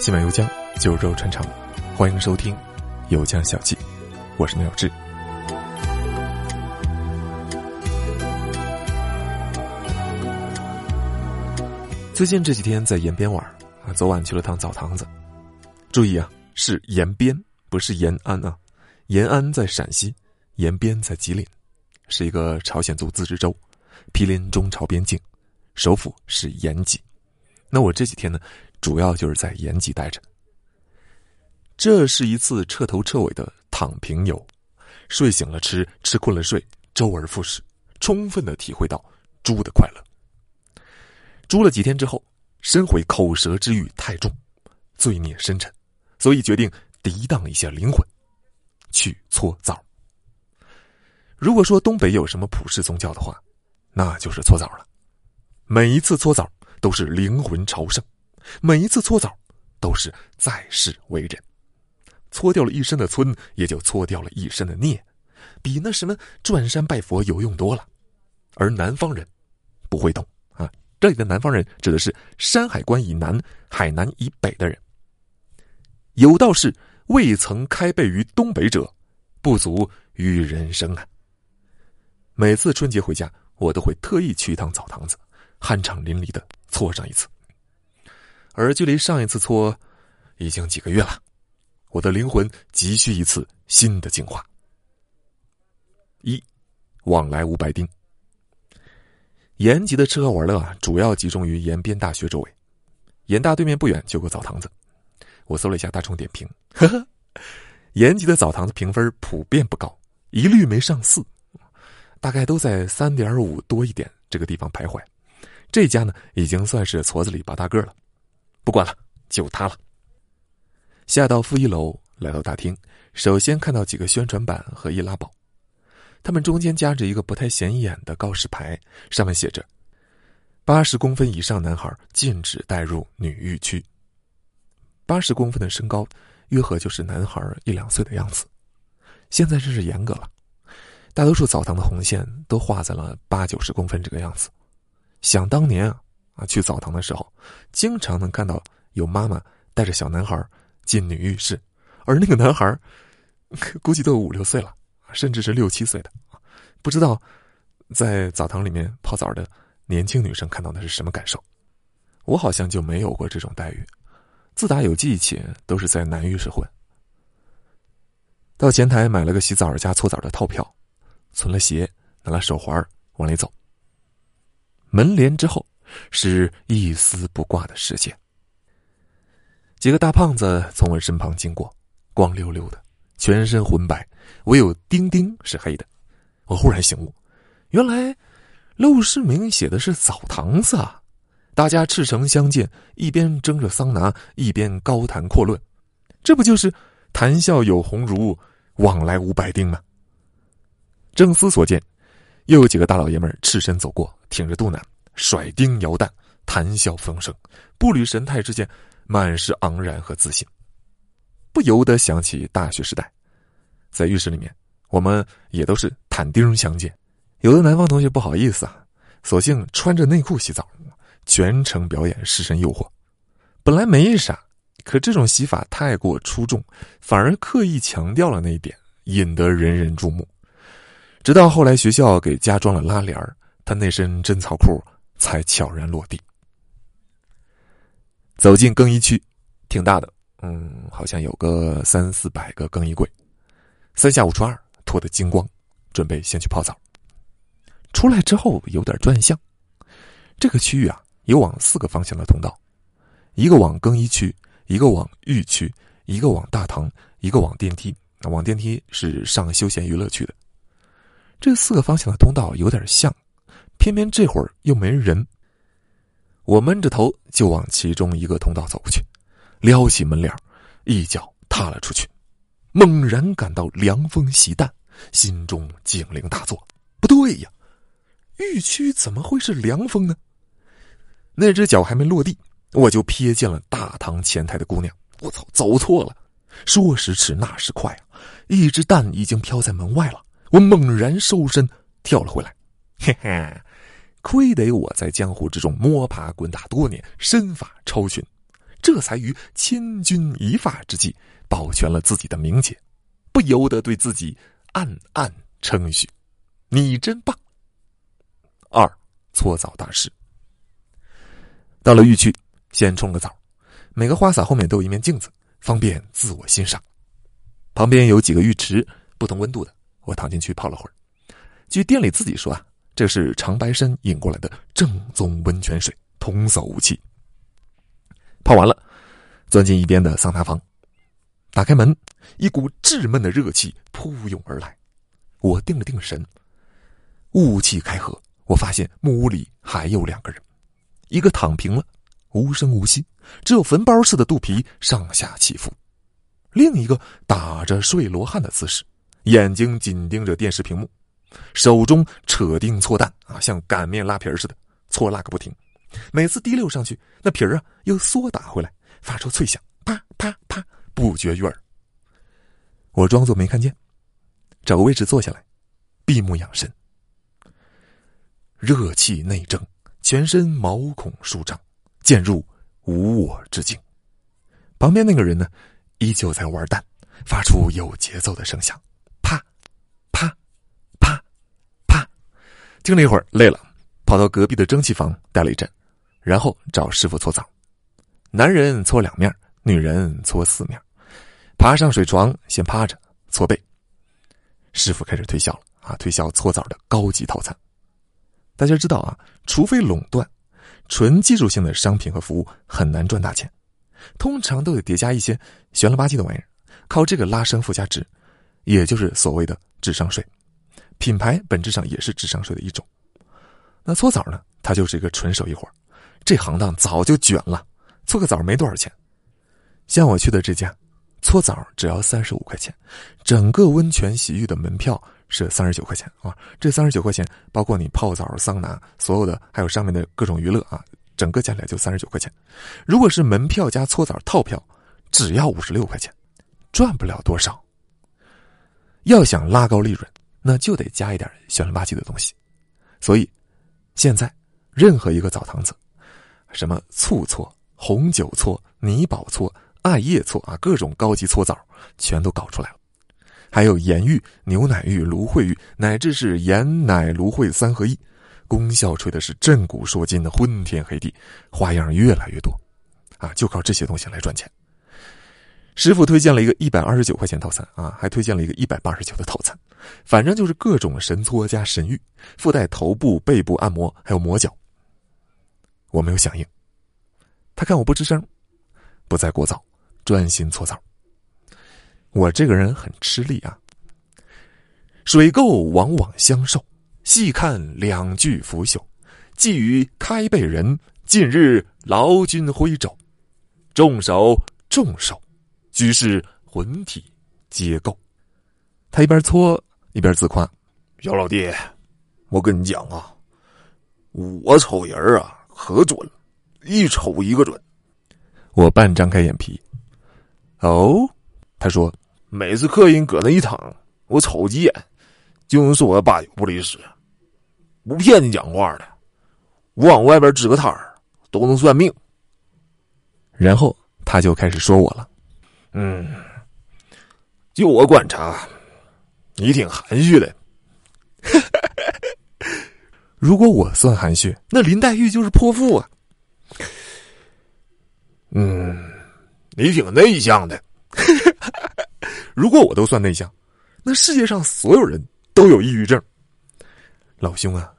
西满游江，酒肉穿肠，欢迎收听《游江小记》，我是苗志。最近这几天在延边玩啊，昨晚去了趟澡堂子。注意啊，是延边，不是延安啊。延安在陕西，延边在吉林，是一个朝鲜族自治州，毗邻中朝边境，首府是延吉。那我这几天呢，主要就是在延吉待着。这是一次彻头彻尾的躺平游，睡醒了吃，吃困了睡，周而复始，充分的体会到猪的快乐。住了几天之后，深悔口舌之欲太重，罪孽深沉，所以决定涤荡一下灵魂，去搓澡。如果说东北有什么普世宗教的话，那就是搓澡了。每一次搓澡。都是灵魂朝圣，每一次搓澡都是在世为人，搓掉了一身的村，也就搓掉了一身的孽，比那什么转山拜佛有用多了。而南方人不会懂啊，这里的南方人指的是山海关以南、海南以北的人。有道是未曾开背于东北者，不足于人生啊。每次春节回家，我都会特意去一趟澡堂子。酣畅淋漓的搓上一次，而距离上一次搓已经几个月了，我的灵魂急需一次新的净化。一，往来无白丁。延吉的吃喝玩乐啊，主要集中于延边大学周围，延大对面不远就有个澡堂子，我搜了一下大众点评，呵呵，延吉的澡堂子评分普遍不高，一律没上四，大概都在三点五多一点这个地方徘徊。这家呢，已经算是矬子里拔大个了，不管了，就他了。下到负一楼，来到大厅，首先看到几个宣传板和易拉宝，他们中间夹着一个不太显眼的告示牌，上面写着：“八十公分以上男孩禁止带入女浴区。”八十公分的身高，约合就是男孩一两岁的样子。现在真是严格了，大多数澡堂的红线都画在了八九十公分这个样子。想当年啊，啊，去澡堂的时候，经常能看到有妈妈带着小男孩进女浴室，而那个男孩估计都有五六岁了，甚至是六七岁的，不知道在澡堂里面泡澡的年轻女生看到的是什么感受。我好像就没有过这种待遇，自打有记忆起，都是在男浴室混。到前台买了个洗澡加搓澡的套票，存了鞋，拿了手环往里走。门帘之后，是一丝不挂的世界。几个大胖子从我身旁经过，光溜溜的，全身浑白，唯有丁丁是黑的。我忽然醒悟，原来陋室铭写的是澡堂子啊！大家赤诚相见，一边蒸着桑拿，一边高谈阔论，这不就是谈笑有鸿儒，往来无白丁吗？正思所见。又有几个大老爷们赤身走过，挺着肚腩，甩钉摇蛋，谈笑风生，步履神态之间，满是昂然和自信，不由得想起大学时代，在浴室里面，我们也都是坦丁相见。有的南方同学不好意思啊，索性穿着内裤洗澡，全程表演失身诱惑。本来没啥，可这种洗法太过出众，反而刻意强调了那一点，引得人人注目。直到后来学校给加装了拉帘儿，他那身贞操裤才悄然落地。走进更衣区，挺大的，嗯，好像有个三四百个更衣柜，三下五除二脱得精光，准备先去泡澡。出来之后有点转向，这个区域啊有往四个方向的通道，一个往更衣区，一个往浴区，一个往大堂，一个往电梯。往电梯是上休闲娱乐区的。这四个方向的通道有点像，偏偏这会儿又没人。我闷着头就往其中一个通道走过去，撩起门帘，一脚踏了出去，猛然感到凉风袭蛋，心中警铃大作。不对呀，浴区怎么会是凉风呢？那只脚还没落地，我就瞥见了大堂前台的姑娘。我操，走错了！说时迟，那时快，一只蛋已经飘在门外了。我猛然收身，跳了回来。嘿嘿，亏得我在江湖之中摸爬滚打多年，身法超群，这才于千钧一发之际保全了自己的名节，不由得对自己暗暗称许：“你真棒。”二搓澡大师到了浴区，先冲个澡，每个花洒后面都有一面镜子，方便自我欣赏。旁边有几个浴池，不同温度的，我躺进去泡了会儿。据店里自己说啊，这是长白山引过来的正宗温泉水，童叟无欺。泡完了，钻进一边的桑拿房，打开门，一股稚闷的热气扑涌而来。我定了定神，雾气开合，我发现木屋里还有两个人，一个躺平了，无声无息，只有坟包似的肚皮上下起伏。另一个打着睡罗汉的姿势，眼睛紧盯着电视屏幕，手中扯钉搓蛋啊，像擀面拉皮儿似的搓拉个不停。每次滴溜上去，那皮儿啊又缩打回来，发出脆响，啪啪啪，不绝于耳。我装作没看见，找个位置坐下来，闭目养神。热气内蒸，全身毛孔舒张，渐入无我之境。旁边那个人呢？依旧在玩蛋，发出有节奏的声响，啪，啪，啪，啪。听了一会儿，累了，跑到隔壁的蒸汽房待了一阵，然后找师傅搓澡。男人搓两面，女人搓四面。爬上水床，先趴着搓背。师傅开始推销了啊，推销搓澡的高级套餐。大家知道啊，除非垄断，纯技术性的商品和服务很难赚大钱。通常都得叠加一些悬了吧唧的玩意儿，靠这个拉升附加值，也就是所谓的智商税。品牌本质上也是智商税的一种。那搓澡呢，它就是一个纯手艺活这行当早就卷了，搓个澡没多少钱。像我去的这家，搓澡只要三十五块钱，整个温泉洗浴的门票是三十九块钱啊。这三十九块钱包括你泡澡、桑拿，所有的还有上面的各种娱乐啊。整个加起来就三十九块钱，如果是门票加搓澡套票，只要五十六块钱，赚不了多少。要想拉高利润，那就得加一点悬了吧唧的东西。所以，现在任何一个澡堂子，什么醋搓、红酒搓、泥宝搓、艾叶搓啊，各种高级搓澡全都搞出来了。还有盐浴、牛奶浴、芦荟浴，乃至是盐奶芦荟三合一。功效吹的是震古烁今的昏天黑地，花样越来越多，啊，就靠这些东西来赚钱。师傅推荐了一个一百二十九块钱套餐啊，还推荐了一个一百八十九的套餐，反正就是各种神搓加神浴，附带头部、背部按摩，还有磨脚。我没有响应，他看我不吱声，不再过早，专心搓澡。我这个人很吃力啊，水垢往往相受。细看两具腐朽，寄予开背人。近日劳军挥肘，重手重手，居士魂体皆垢。他一边搓一边自夸：“小老弟，我跟你讲啊，我瞅人啊可准，一瞅一个准。”我半张开眼皮。哦，他说：“每次客人搁那一躺，我瞅几眼，就能说我八九不离十。”不骗你讲话的，我往外边支个摊儿都能算命。然后他就开始说我了，嗯，就我观察，你挺含蓄的。如果我算含蓄，那林黛玉就是泼妇啊。嗯，你挺内向的。如果我都算内向，那世界上所有人都有抑郁症。老兄啊！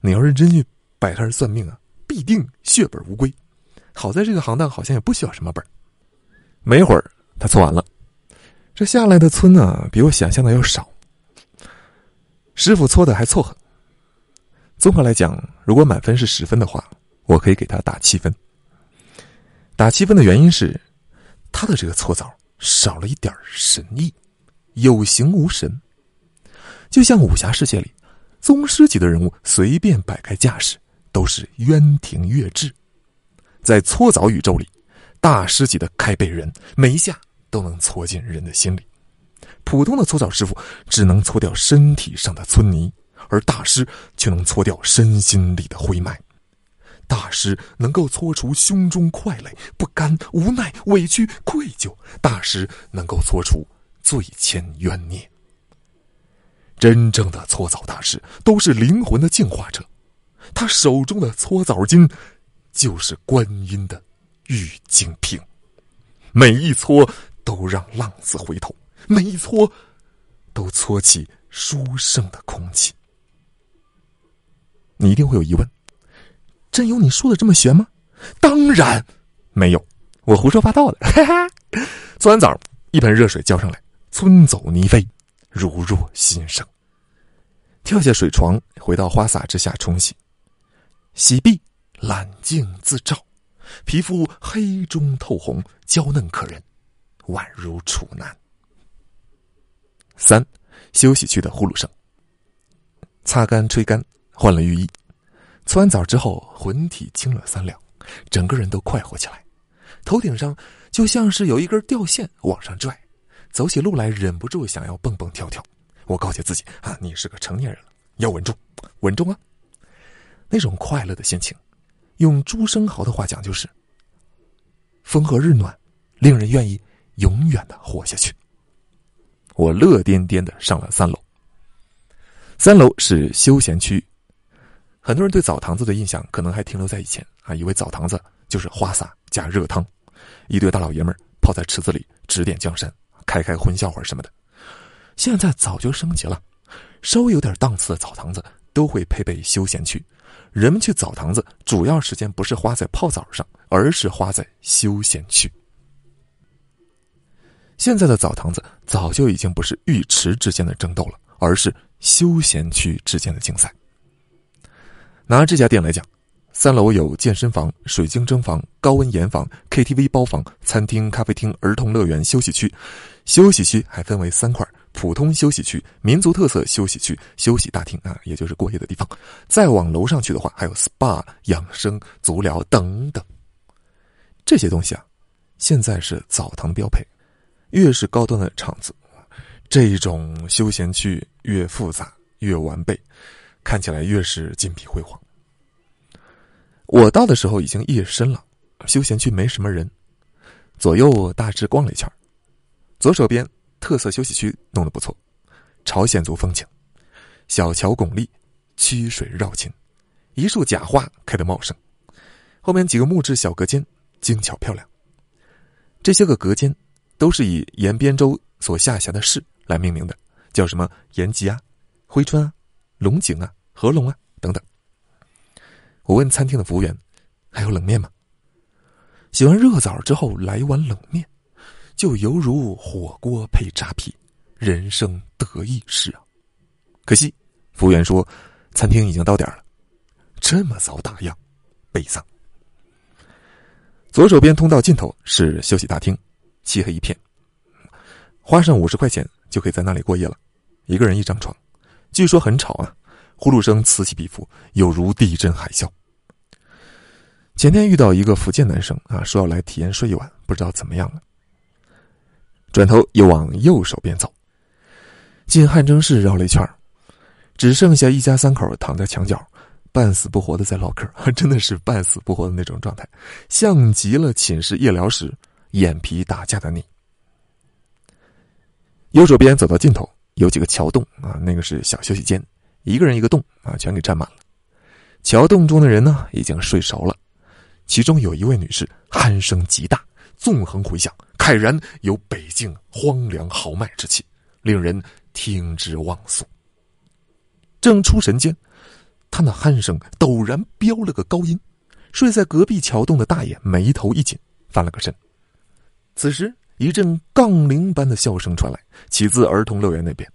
你要是真去摆摊算命啊，必定血本无归。好在这个行当好像也不需要什么本没一会儿，他搓完了，这下来的村呢，比我想象的要少。师傅搓的还凑合。综合来讲，如果满分是十分的话，我可以给他打七分。打七分的原因是，他的这个搓澡少了一点神意，有形无神，就像武侠世界里。宗师级的人物随便摆开架势，都是渊庭月至。在搓澡宇宙里，大师级的开背人每一下都能搓进人的心里。普通的搓澡师傅只能搓掉身体上的村泥，而大师却能搓掉身心里的灰霾。大师能够搓除胸中快累、不甘、无奈、委屈、愧疚；大师能够搓除罪愆冤孽。真正的搓澡大师都是灵魂的净化者，他手中的搓澡巾就是观音的玉净瓶，每一搓都让浪子回头，每一搓都搓起殊胜的空气。你一定会有疑问：真有你说的这么玄吗？当然没有，我胡说八道的。哈哈，搓完澡，一盆热水浇上来，春走泥飞。如若新生，跳下水床，回到花洒之下冲洗，洗毕，揽镜自照，皮肤黑中透红，娇嫩可人，宛如处男。三，休息区的呼噜声。擦干吹干，换了浴衣，搓完澡之后，魂体轻了三两，整个人都快活起来，头顶上就像是有一根吊线往上拽。走起路来忍不住想要蹦蹦跳跳，我告诫自己啊，你是个成年人了，要稳重，稳重啊！那种快乐的心情，用朱生豪的话讲就是“风和日暖”，令人愿意永远的活下去。我乐颠颠的上了三楼。三楼是休闲区，很多人对澡堂子的印象可能还停留在以前啊，以为澡堂子就是花洒加热汤，一堆大老爷们泡在池子里指点江山。开开荤笑话什么的，现在早就升级了。稍微有点档次的澡堂子都会配备休闲区，人们去澡堂子主要时间不是花在泡澡上，而是花在休闲区。现在的澡堂子早就已经不是浴池之间的争斗了，而是休闲区之间的竞赛。拿这家店来讲。三楼有健身房、水晶蒸房、高温盐房、KTV 包房、餐厅、咖啡厅、儿童乐园、休息区。休息区还分为三块：普通休息区、民族特色休息区、休息大厅啊，也就是过夜的地方。再往楼上去的话，还有 SPA、养生、足疗等等。这些东西啊，现在是澡堂标配。越是高端的场子，这一种休闲区越复杂、越完备，看起来越是金碧辉煌。我到的时候已经夜深了，休闲区没什么人，左右大致逛了一圈左手边特色休息区弄得不错，朝鲜族风情，小桥拱立，曲水绕琴，一束假花开得茂盛，后面几个木质小隔间精巧漂亮。这些个隔间都是以延边州所下辖的市来命名的，叫什么延吉啊、珲春啊、龙井啊、合龙啊等等。我问餐厅的服务员：“还有冷面吗？”洗完热澡之后来一碗冷面，就犹如火锅配扎啤，人生得意事啊！可惜，服务员说餐厅已经到点了。这么早打烊，悲伤。左手边通道尽头是休息大厅，漆黑一片，花上五十块钱就可以在那里过夜了，一个人一张床，据说很吵啊，呼噜声此起彼伏，有如地震海啸。前天遇到一个福建男生啊，说要来体验睡一晚，不知道怎么样了。转头又往右手边走，进汗蒸室绕了一圈只剩下一家三口躺在墙角，半死不活的在唠嗑，真的是半死不活的那种状态，像极了寝室夜聊时眼皮打架的你。右手边走到尽头有几个桥洞啊，那个是小休息间，一个人一个洞啊，全给占满了。桥洞中的人呢，已经睡熟了。其中有一位女士，鼾声极大，纵横回响，慨然有北境荒凉豪迈之气，令人听之忘俗。正出神间，他那鼾声陡然飙了个高音，睡在隔壁桥洞的大爷眉头一紧，翻了个身。此时，一阵杠铃般的笑声传来，起自儿童乐园那边，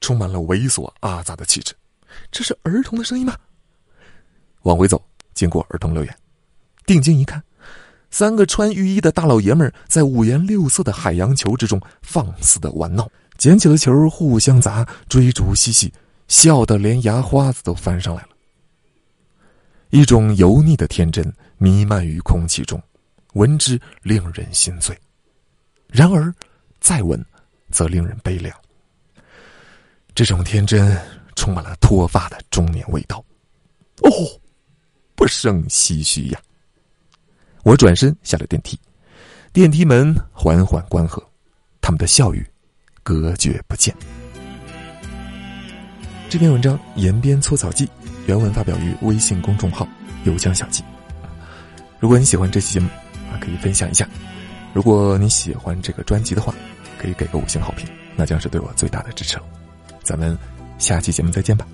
充满了猥琐阿杂的气质。这是儿童的声音吗？往回走，经过儿童乐园。定睛一看，三个穿浴衣的大老爷们在五颜六色的海洋球之中放肆的玩闹，捡起了球互相砸，追逐嬉戏，笑得连牙花子都翻上来了。一种油腻的天真弥漫于空气中，闻之令人心醉；然而，再闻，则令人悲凉。这种天真充满了脱发的中年味道。哦。不胜唏嘘呀。我转身下了电梯，电梯门缓缓关合，他们的笑语隔绝不见。这篇文章《延边搓澡记》原文发表于微信公众号“有江小记”。如果你喜欢这期节目啊，可以分享一下；如果你喜欢这个专辑的话，可以给个五星好评，那将是对我最大的支持了。咱们下期节目再见吧。